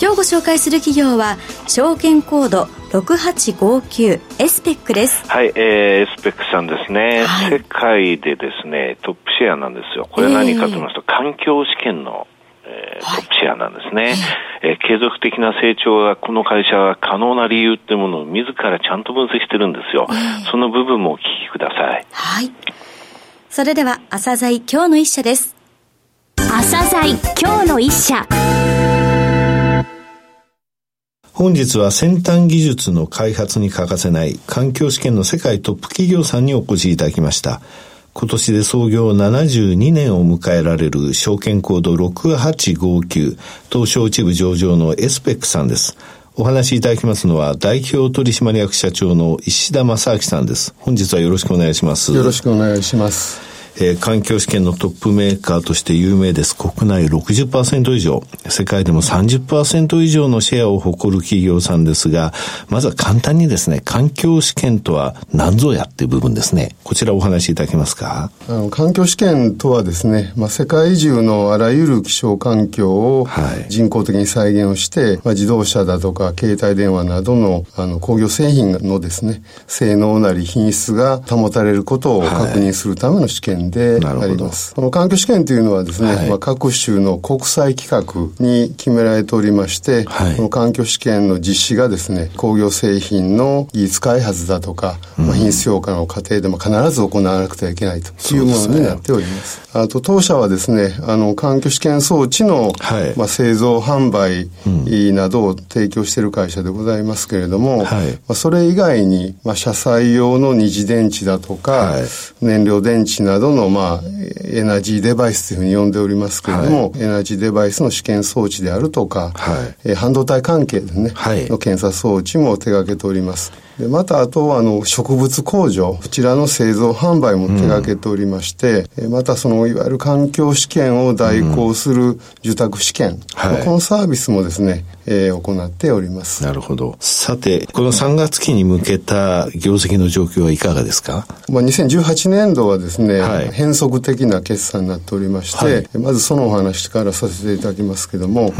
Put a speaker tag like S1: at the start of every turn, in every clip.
S1: 今日ご紹介する企業は証券コード6859エスペックです。
S2: はい、えー、エスペックさんですね、はい、世界でですねトップシェアなんですよ。これ何かと言いますと、えー、環境試験のえー、トップシェアなんですね、えー、継続的な成長がこの会社は可能な理由っていうものを自らちゃんと分析してるんですよ、えー、その部分もお聞きください。
S1: はい。それでは朝鮮今日の一社です。
S3: 朝鮮今日の一社
S4: 本日は先端技術の開発に欠かせない環境試験の世界トップ企業さんにお越しいただきました。今年で創業72年を迎えられる証券コード6859東証一部上場のエスペックさんです。お話しいただきますのは代表取締役社長の石田正明さんです。本日はよろしくお願いします。
S5: よろしくお願いします。
S4: えー、環境試験のトップメーカーとして有名です。国内60%以上、世界でも30%以上のシェアを誇る企業さんですが、まずは簡単にですね、環境試験とは何ぞやっていう部分ですね。こちらお話しいただけますか？
S5: あの環境試験とはですね、まあ、世界中のあらゆる気象環境を人工的に再現をして、まあ、自動車だとか携帯電話などのあの工業製品のですね、性能なり品質が保たれることを確認するための試験であります。この環境試験というのはですね、はい、まあ、各種の国際規格に決められておりまして、はい、この環境試験の実施がですね、工業製品の技術開発だとか、うん、まあ、品質評価の過程でも必ず行わなくてはいけないというものになっております。あと当社はですね、あの環境試験装置の、はい、まあ、製造販売などを提供している会社でございますけれども、はい、まあ、それ以外に、まあ、車載用の二次電池だとか、はい、燃料電池などの、まあ、エナジーデバイスというふうに呼んでおりますけれども、エナジーデバイスの試験装置であるとか、え半導体関係でね、の検査装置も手掛けております。でまたあとはあの植物工場こちらの製造販売も手掛けておりまして、うん、またそのいわゆる環境試験を代行する受託試験、うんはい、このサービスもですね、えー、行っております。
S4: なるほど。さてこの3月期に向けた業績の状況はいかがですか、
S5: まあ、2018年度はですね、はい、変則的な決算になっておりまして、はい、まずそのお話からさせていただきますけども、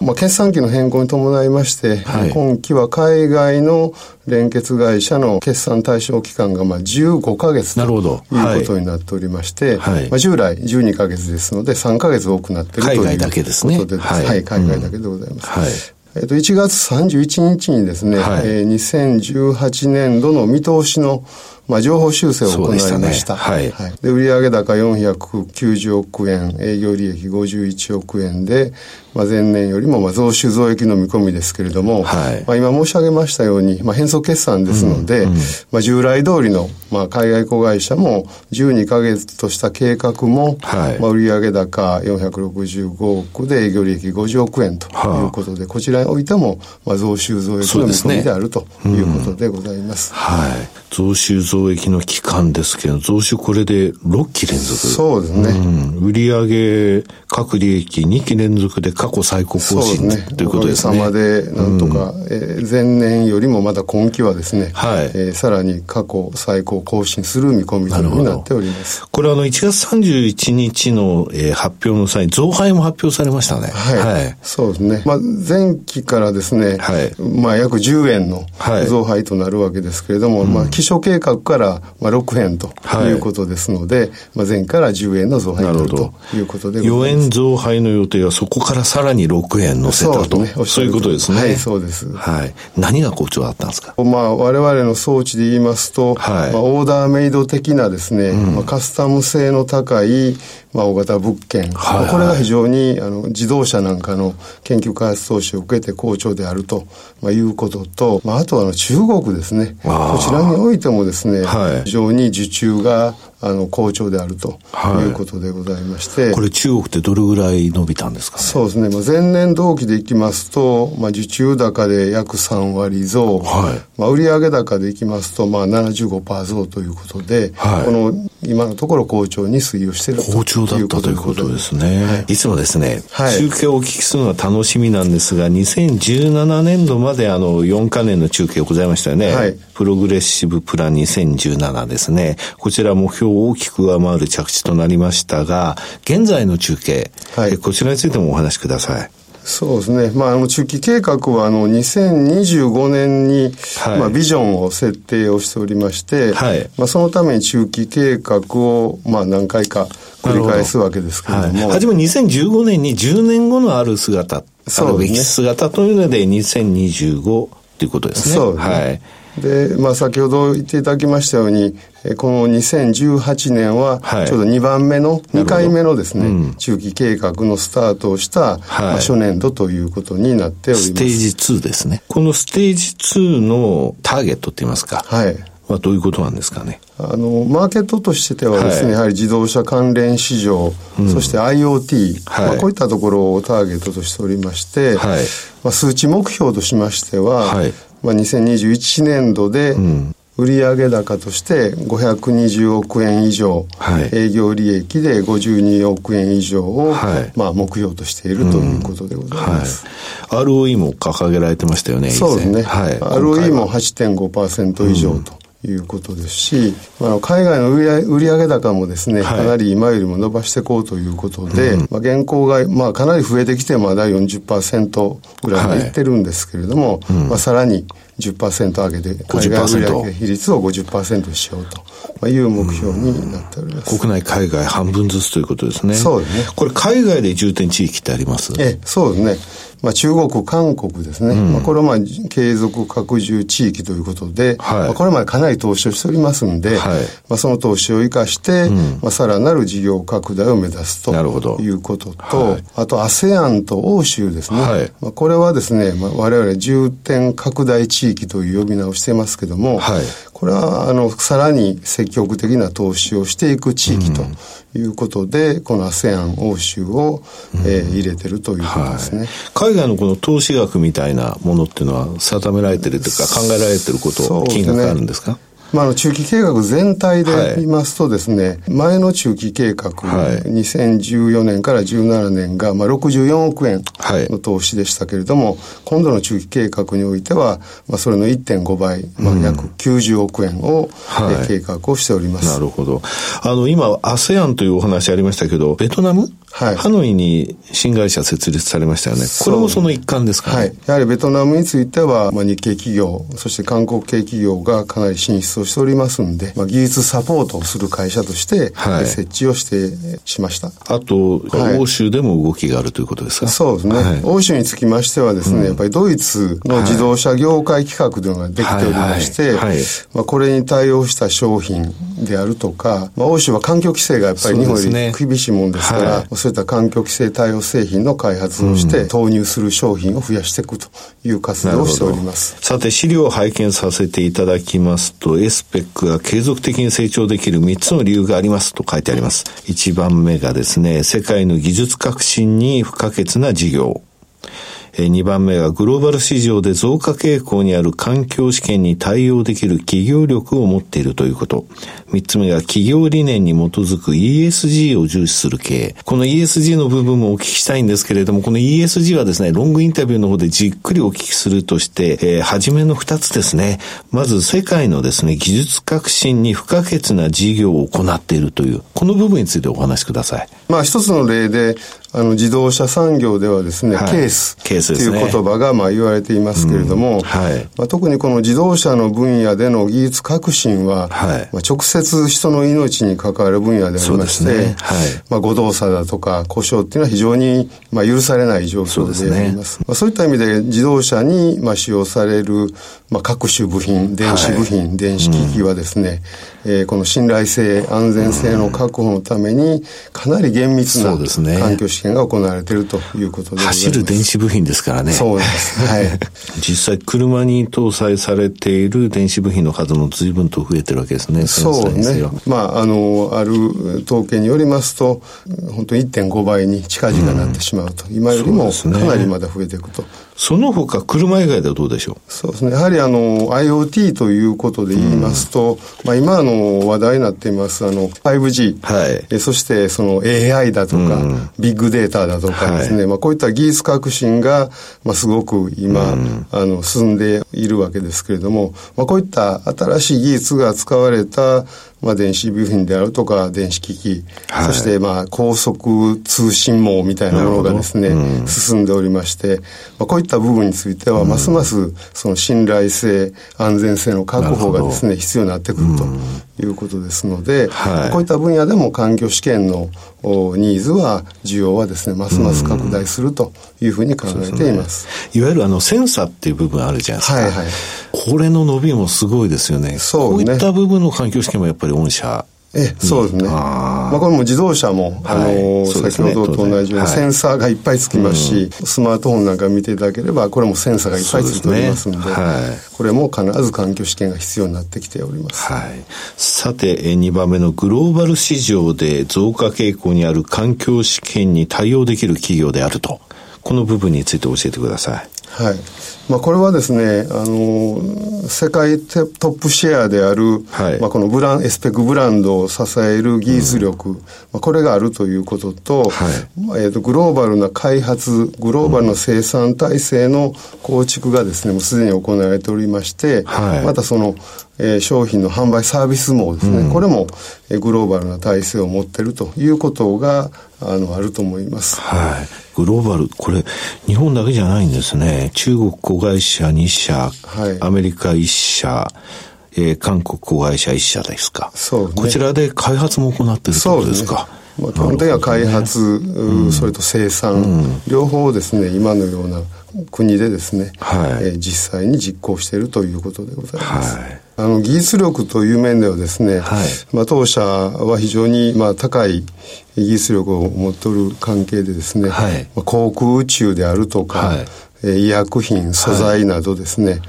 S5: うん、まあ、決算期の変更に伴いまして、今期は海外の連結会社の決算対象期間がまあ15か月ということになっておりまして、はい、まあ、従来12か月ですので3か月多くなっているという
S4: 海外だけですね。
S5: はい、はい、海外だけでございます。はい。えっと、1月31日にですね、はい、えー、2018年度の見通しのまあ、情報修正を行いました。ね、はい。はい、で、売上高490億円、営業利益51億円で、まあ、前年よりもまあ増収増益の見込みですけれども、はい、まあ、今申し上げましたように、まあ、変則決算ですので、うんうん、まあ、従来通りの、まあ、海外子会社も12か月とした計画も、はい、まあ、売上高465億で営業利益50億円ということで、はあ、こちらにおいても、まあ、増収増益の見込みであるということでございます。すねうん、
S4: はい。増収増益の期間ですけど、増収これで6期連続。
S5: そうですね。
S4: うん、売上各利益2期連続で過去最高更新、ね、ということですね。
S5: おかげさまで、なんとか、うん、えー、前年よりもまだ今期はですね、はい、えー、さらに過去最高更新する見込みとになっております。
S4: これあの、1月31日の、えー、発表の際、増配も発表されましたね。
S5: はい。はい、そうですね。まあ、前期からですね、はい、まあ、約10円の増配となるわけですけれども、はい、まあ、基礎計画から、まあ、6円ということですので、はい、まあ、前から10円の増配ということでございます。4
S4: 円増配の予定はそこからさらに6円乗せたと。そう,、ね、そういうことですね。
S5: はい、そうです。
S4: はい。何が好調だったんですか？
S5: まあ、我々の装置で言いますと、はい、まあ、オーダーメイド的なですね、うん、まあ、カスタム性の高い、まあ、大型物件、はいはい、これが非常にあの自動車なんかの研究開発投資を受けて好調であると、まあ、いうことと、まあ、あとはあの中国ですね。こちらにおいてもですね、はい、非常に受注があの好調であるとい。うことでございまして、
S4: はい、これ中国ってどれぐらい伸びたんですか、ね、
S5: そうですね、まあ、前年同期でいきますと、まあ、受注高で約3割増、はい、まあ、売上高でいきますと、まあ、75%増ということで、はい、この今のところ好調に推移をしている
S4: 好調だったということですね、はい、いつもですね、中継をお聞きするのは楽しみなんですが2017年度まであの4か年の中継ございましたよね、プログレッシブプラン2017ですね。こちら目標を大きく上回る着地となりましたが現在の中継、こちらについてもお話しください
S5: そうですね。まあ、あの、中期計画は、あの、2025年に、はい、まあ、ビジョンを設定をしておりまして、はい、まあ、そのために中期計画を、まあ、何回か繰り返すわけですけれども。
S4: はじめ2015年に10年後のある姿、あるべき姿というので、2025ということですね。そうですね。はい
S5: で、まあ、先ほど言っていただきましたように、この2018年は、ちょうど2番目の、2回目のですね、うん、中期計画のスタートをした、はい、まあ、初年度ということになっております。ス
S4: テージ2ですね。このステージ2のターゲットって言いますか。はい。はどういうことなんですかね。
S5: あの、マーケットとしてはですね、はい、やはり自動車関連市場、うん、そして IoT、はい、まあ、こういったところをターゲットとしておりまして、はい、まあ、数値目標としましては、はい、まあ、2021年度で、売上高として520億円以上、はい、営業利益で52億円以上を、はい、まあ、目標としているということでございます。
S4: うんはい、ROE も掲げられてましたよね。
S5: そうですね。はい、ROE も8.5%以上と。いうことですし、あの海外の売上高もですね、かなり今よりも伸ばしていこうということで、うん、まあ、現行が、まあ、かなり増えてきてまだ40%ぐらいまでいってるんですけれども、はいうん、まあ、さらに10%上げて、海外売上比率を50%しようという目標になっております。
S4: 国内、海外半分ずつということですね。
S5: そうですね。
S4: これ海外で重点地域ってあります？
S5: え、そうですね。まあ、中国、韓国ですね、うん、まあ、これはまあ継続拡充地域ということで、はい、まあ、これまでかなり投資をしておりますんで、はい、まあ、その投資を生かして、うん、まあ、さらなる事業拡大を目指すということと、はい、あと ASEAN と欧州ですね、まあ、これはですね、まあ、我々重点拡大地域という呼び名をしてますけども、これはあのさらに積極的な投資をしていく地域ということで、うん、この ASEAN 欧州を、えー、入れてるということですね、はい、
S4: 海外のこの投資額みたいなものっていうのは定められてるというか考えられてること、金額あるんですか？
S5: まあ、あの中期計画全体で言いますとですね、はい、前の中期計画、はい、2014年から17年が、まあ、64億円の投資でしたけれども、はい、今度の中期計画においては、まあ、それの1.5倍、まあ、約90億円を、うん、計画をしております。
S4: なるほど。あの、今、ASEAN というお話ありましたけど、ベトナムはい、ハノイに新会社設立されましたよね。これもその一環ですかね。はい。
S5: やはりベトナムについては、まあ、日系企業、そして韓国系企業がかなり進出をしておりますんで、まあ、技術サポートをする会社として、はい、設置をしてしました。
S4: あと、はい、欧州でも動きがあるということですか？
S5: そうですね、はい、欧州につきましてはですね、うん、やっぱりドイツの自動車業界企画というのができておりまして、まあ、これに対応した商品であるとか、まあ、欧州は環境規制がやっぱり日本より厳しいもんですから、そう、ね,、いった環境規制性対応製品の開発をして、投入する商品を増やしていくという活動をしております。
S4: さて、資料を拝見させていただきますと、エスペックが継続的に成長できる3つの理由がありますと書いてあります。1番目がですね、世界の技術革新に不可欠な事業。2番目はグローバル市場で増加傾向にある環境試験に対応できる企業力を持っているということ。3つ目が企業理念に基づく ESG を重視する経営。この ESG の部分もお聞きしたいんですけれども、この ESG はですね、ロングインタビューの方でじっくりお聞きするとして、えー、初めの2つですね。まず世界のですね、技術革新に不可欠な事業を行っているという、この部分についてお話しください。
S5: まあ一つの例で、あの自動車産業ではですね、はい、ケースケース、ね、という言葉がまあ言われていますけれども、うん。はい。まあ、特にこの自動車の分野での技術革新は、はい、まあ、直接人の命に関わる分野でありまして、ね。はい。まあ、誤動作だとか故障っていうのは非常にまあ許されない状況であります。そう、ね,、まあ、そういった意味で自動車にまあ使用されるまあ各種部品、電子部品、はい、電子機器はですね、うん、えー、この信頼性、安全性の確保のためにかなり厳密な環境試験が行われているということで。
S4: 走る電子部品ですからね。
S5: そうです。はい。
S4: 実際、車に搭載されている電子部品の数も随分と増えてるわけですね。
S5: そうね。まあ、あの、ある統計によりますと、本当1.5倍に近々なってしまうと。うん、今よりもかなりまだ増えていくと。
S4: その他、車以外ではどうでしょう？
S5: そうですね。やはりあの、IoT ということで言いますと、うん、まあ今の話題になっています、あの、5G。はい。えそしてその AI だとか、うん、ビッグデータだとかですね、はい、まあこういった技術革新が、まあすごく今、うん、あの、進んでいるわけですけれども、まあこういった新しい技術が使われた、まあ、電子部品であるとか電子機器、はい、そしてまあ高速通信網みたいなものがですね、うん、進んでおりまして、まあ、こういった部分については、ますますその信頼性、安全性の確保がですね、必要になってくるということですので、はい、こういった分野でも環境試験のニーズは、需要はですね、ますます拡大するというふうに考えています。
S4: すね、いわゆるあの、センサーっていう部分あるじゃないですか。はいはい。これの伸びもすごいですよね。そうね。こういった部分の環境試験もやっぱり御社
S5: えそうですね。まあ、これも自動車も、あの、先ほどと同じようにセンサーがいっぱいつきますし、スマートフォンなんか見ていただければ、これもセンサーがいっぱいついておりますので、これも必ず環境試験が必要になってきております。はい。
S4: さて、2番目のグローバル市場で増加傾向にある環境試験に対応できる企業であると。この部分について教えてください。
S5: はい。まあ、これはですね、あの、世界トップシェアである、はい、まあ、このブラン、エスペックブランドを支える技術力、うん、まあ、これがあるということと、はい、えっ、ー、と、グローバルな開発、グローバルな生産体制の構築がですね、もうすでに行われておりまして、はい、またその、えー、商品の販売サービスもですね、うん、これも、えー、グローバルな体制を持っているということが、あの、あると思います。
S4: はい。グローバル、これ、日本だけじゃないんですね。中国子会社2社、はい、アメリカ1社、えー、韓国子会社1社ですか。そう、ね、こちらで開発も行っているというですか。
S5: まあ、基本的には開発、ね、それと生産、うん、両方ですね、今のような国でですね、はい。えー、実際に実行しているということでございます。はい、あの技術力という面ではですね、はい、まあ、当社は非常にまあ高い技術力を持っておる関係でですね、はい、まあ、航空宇宙であるとか、はい、えー、医薬品、素材などですね、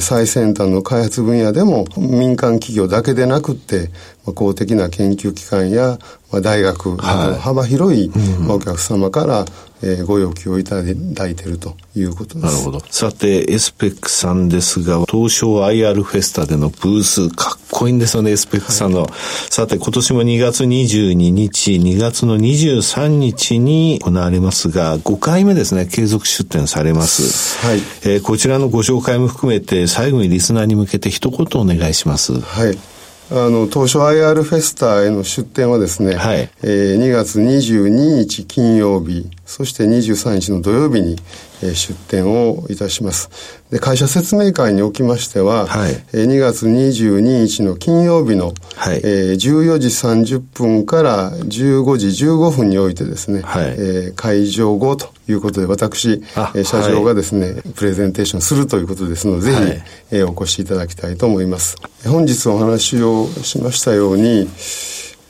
S5: 最先端の開発分野でも民間企業だけでなくって公的な研究機関や大学など幅広いお客様からえー、ご要求をいただいているということです。なるほど。
S4: さて、エスペックさんですが、東証 IR フェスタでのブース、かっこいいんですよね、エスペックさんの。はい、さて、今年も2月22日、2月の23日に行われますが、5回目ですね、継続出展されます。はい。えー、こちらのご紹介も含めて、最後にリスナーに向けて一言お願いします。
S5: はい。あの、東証 IR フェスタへの出展はですね、はい、えー、2月22日金曜日、そして23日の土曜日に、えー、出展をいたします。で、会社説明会におきましては、はい、えー、2月22日の金曜日の、はい、えー、14時30分から15時15分においてですね、はい、えー、会場後ということで、私、えー、社長がですね、はい、プレゼンテーションするということですので、ぜひ、はい、えー、お越しいただきたいと思います。本日お話をしましたように、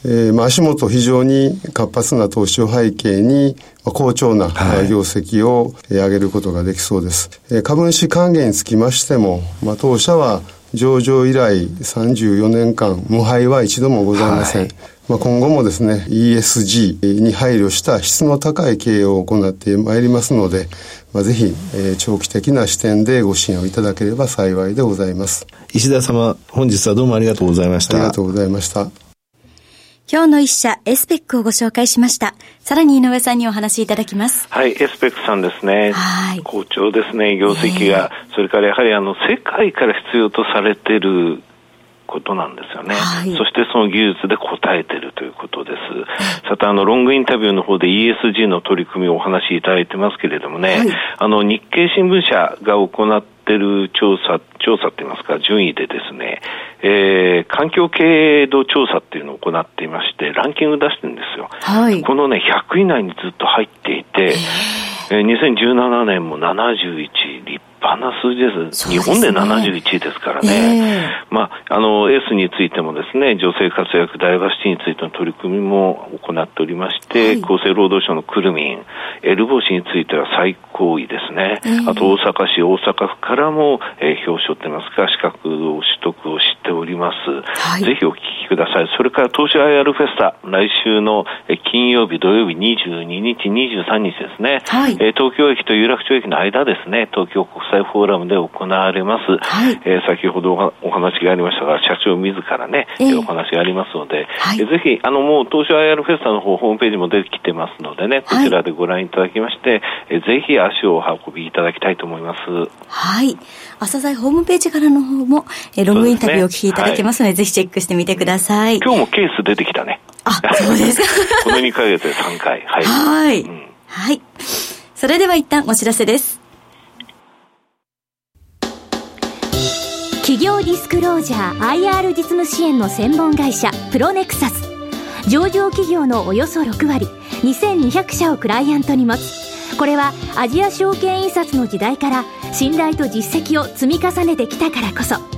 S5: えーまあ、足元非常に活発な投資を背景に、まあ、好調な業績を上げることができそうです。はい、株主還元につきましても、まあ、当社は上場以来34年間無敗は一度もございません。はいまあ、今後もですね、ESG に配慮した質の高い経営を行ってまいりますので、まあ、ぜひ、えー、長期的な視点でご支援をいただければ幸いでございます。
S4: 石田様、本日はどうもありがとうございました。
S5: ありがとうございました。
S1: 今日の一社、エスペックをご紹介しました。さらに井上さんにお話しいただきます。
S2: はい、エスペックさんですね。はい。好調ですね、業績が。それからやはりあの、世界から必要とされていることなんですよね、はい、そしてその技術で答えているということです。さて、あの、ロングインタビューの方で ESG の取り組みをお話しいただいてますけれどもね、はい、あの、日経新聞社が行っている調査、調査って言いますか、順位でですね、えー、環境経営度調査っていうのを行っていまして、ランキング出してるんですよ。はい、このね、100位以内にずっと入っていて、えー、2017年も71、立派般な数字です。日本で71位ですからね。えー、まあ、あの、S についてもですね、女性活躍ダイバーシティについての取り組みも行っておりまして、はい、厚生労働省のくるみん、L 帽子については最高位ですね。えー、あと大阪市、大阪府からも、えー、表彰ってますか、資格を取得をしております。はい、ぜひお聞きください。それから東証 IR フェスタ、来週の金曜日、土曜日22日、23日ですね。はい、え東京駅と有楽町駅の間ですね、東京国際フォーラムで行われます。はい、え先ほどお話がありましたが、社長自らね、えー、お話がありますので、はい、えぜひ、あの、もう東証 IR フェスタの方、ホームページも出てきてますのでね、こちらでご覧いただきまして、えぜひ足をお運びいただきたいと思います。
S1: はい。朝鮮ホームページからの方も、えロングインタビューをお聞きいただけますので、でねはい、ぜひチェックしてみてください。
S2: 今日もケース出てきたね。
S1: あ、そうですか。
S2: この2ヶ月で3回。
S1: はい。はい。うん、はい。それでは一旦お知らせです。
S3: 企業ディスクロージャー IR 実務支援の専門会社プロネクサス上場企業のおよそ6割2200社をクライアントに持つこれはアジア証券印刷の時代から信頼と実績を積み重ねてきたからこそ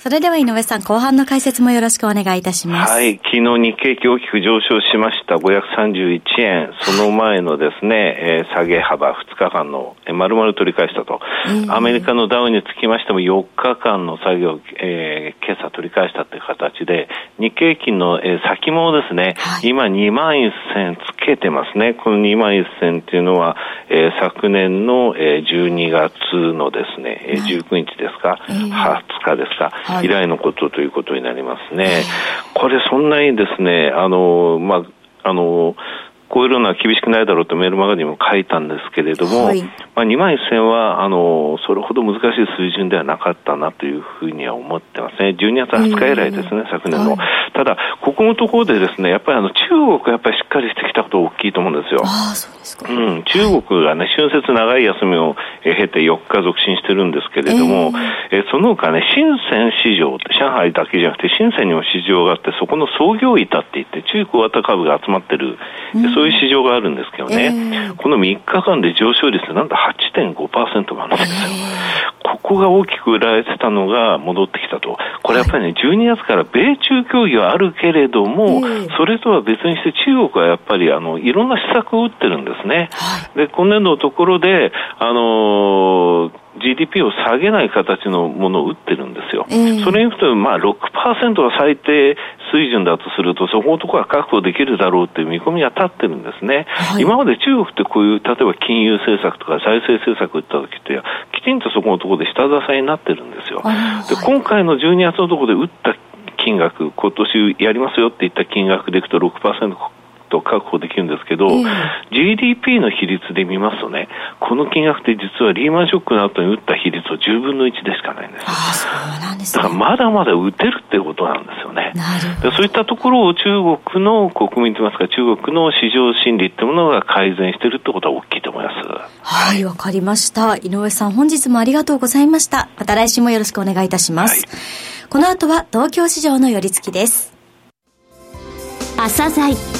S1: それでは井上さん、後半の解説もよろしくお願いいたします。
S2: はい。昨日日経期大きく上昇しました。531円。その前のですね、えー、下げ幅。2日間の、えー、丸々取り返したと、えー、アメリカのダウにつきましても4日間の作業、えー、今朝取り返したという形で、日経金の、えー、先物ですね、はい、今2万1000つけてますね。この2万1000っていうのは、えー、昨年の、えー、12月のですね、えー、19日ですか、えー、20日ですか、以来のことということになりますね。これそんなにですね、あの、まあ、あの、こういうのは厳しくないだろうとメールマガジンも書いたんですけれども、はい、まあ、2万1000はあのそれほど難しい水準ではなかったなというふうには思ってますね、12月20日以来ですね、昨年の、はい、ただ、ここのところでですねやっぱりあの中国がやっぱりしっかりしてきたこと大きいと思うんですよ。
S1: あそうですか、
S2: うん、中国がね、春節長い休みを経て4日続伸してるんですけれども、えー、えその他ね、深セン市場上海だけじゃなくて、深センにも市場があって、そこの創業板って言って、中小型株が集まってる、うん。そういう市場があるんですけどね、えー、この3日間で上昇率なんと8.5%もあるんですよ。えー、ここが大きく売られてたのが戻ってきたと。これやっぱりね、12月から米中協議はあるけれども、えー、それとは別にして中国はやっぱりあの、いろんな施策を打ってるんですね。はい、で、今年度のところで、あのー GDP を下げない形のものを打ってるんですよ。えー、それによってまあ6%が最低水準だとすると、そこのところは確保できるだろうという見込みが立ってるんですね。はい、今まで中国ってこういう、例えば金融政策とか財政政策を打った時って、きちんとそこのところで下支えになってるんですよ。で今回の12月のところで打った金額、今年やりますよって言った金額でいくと6%と確保できるんですけど、えー、GDP の比率で見ますとね、この金額って実はリーマンショックの後に打った比率は10分の1でしかないんです。あ
S1: そうなんです、ね、
S2: だからまだまだ打てるってことなんですよね。でそういったところを中国の国民といいますか、中国の市場心理ってものが改善しているってことは大きいと思います。
S1: はい、わ、かりました。井上さん、本日もありがとうございました。また来週もよろしくお願いいたします。はい、この後は東京市場の寄り付きです。
S3: 朝鮮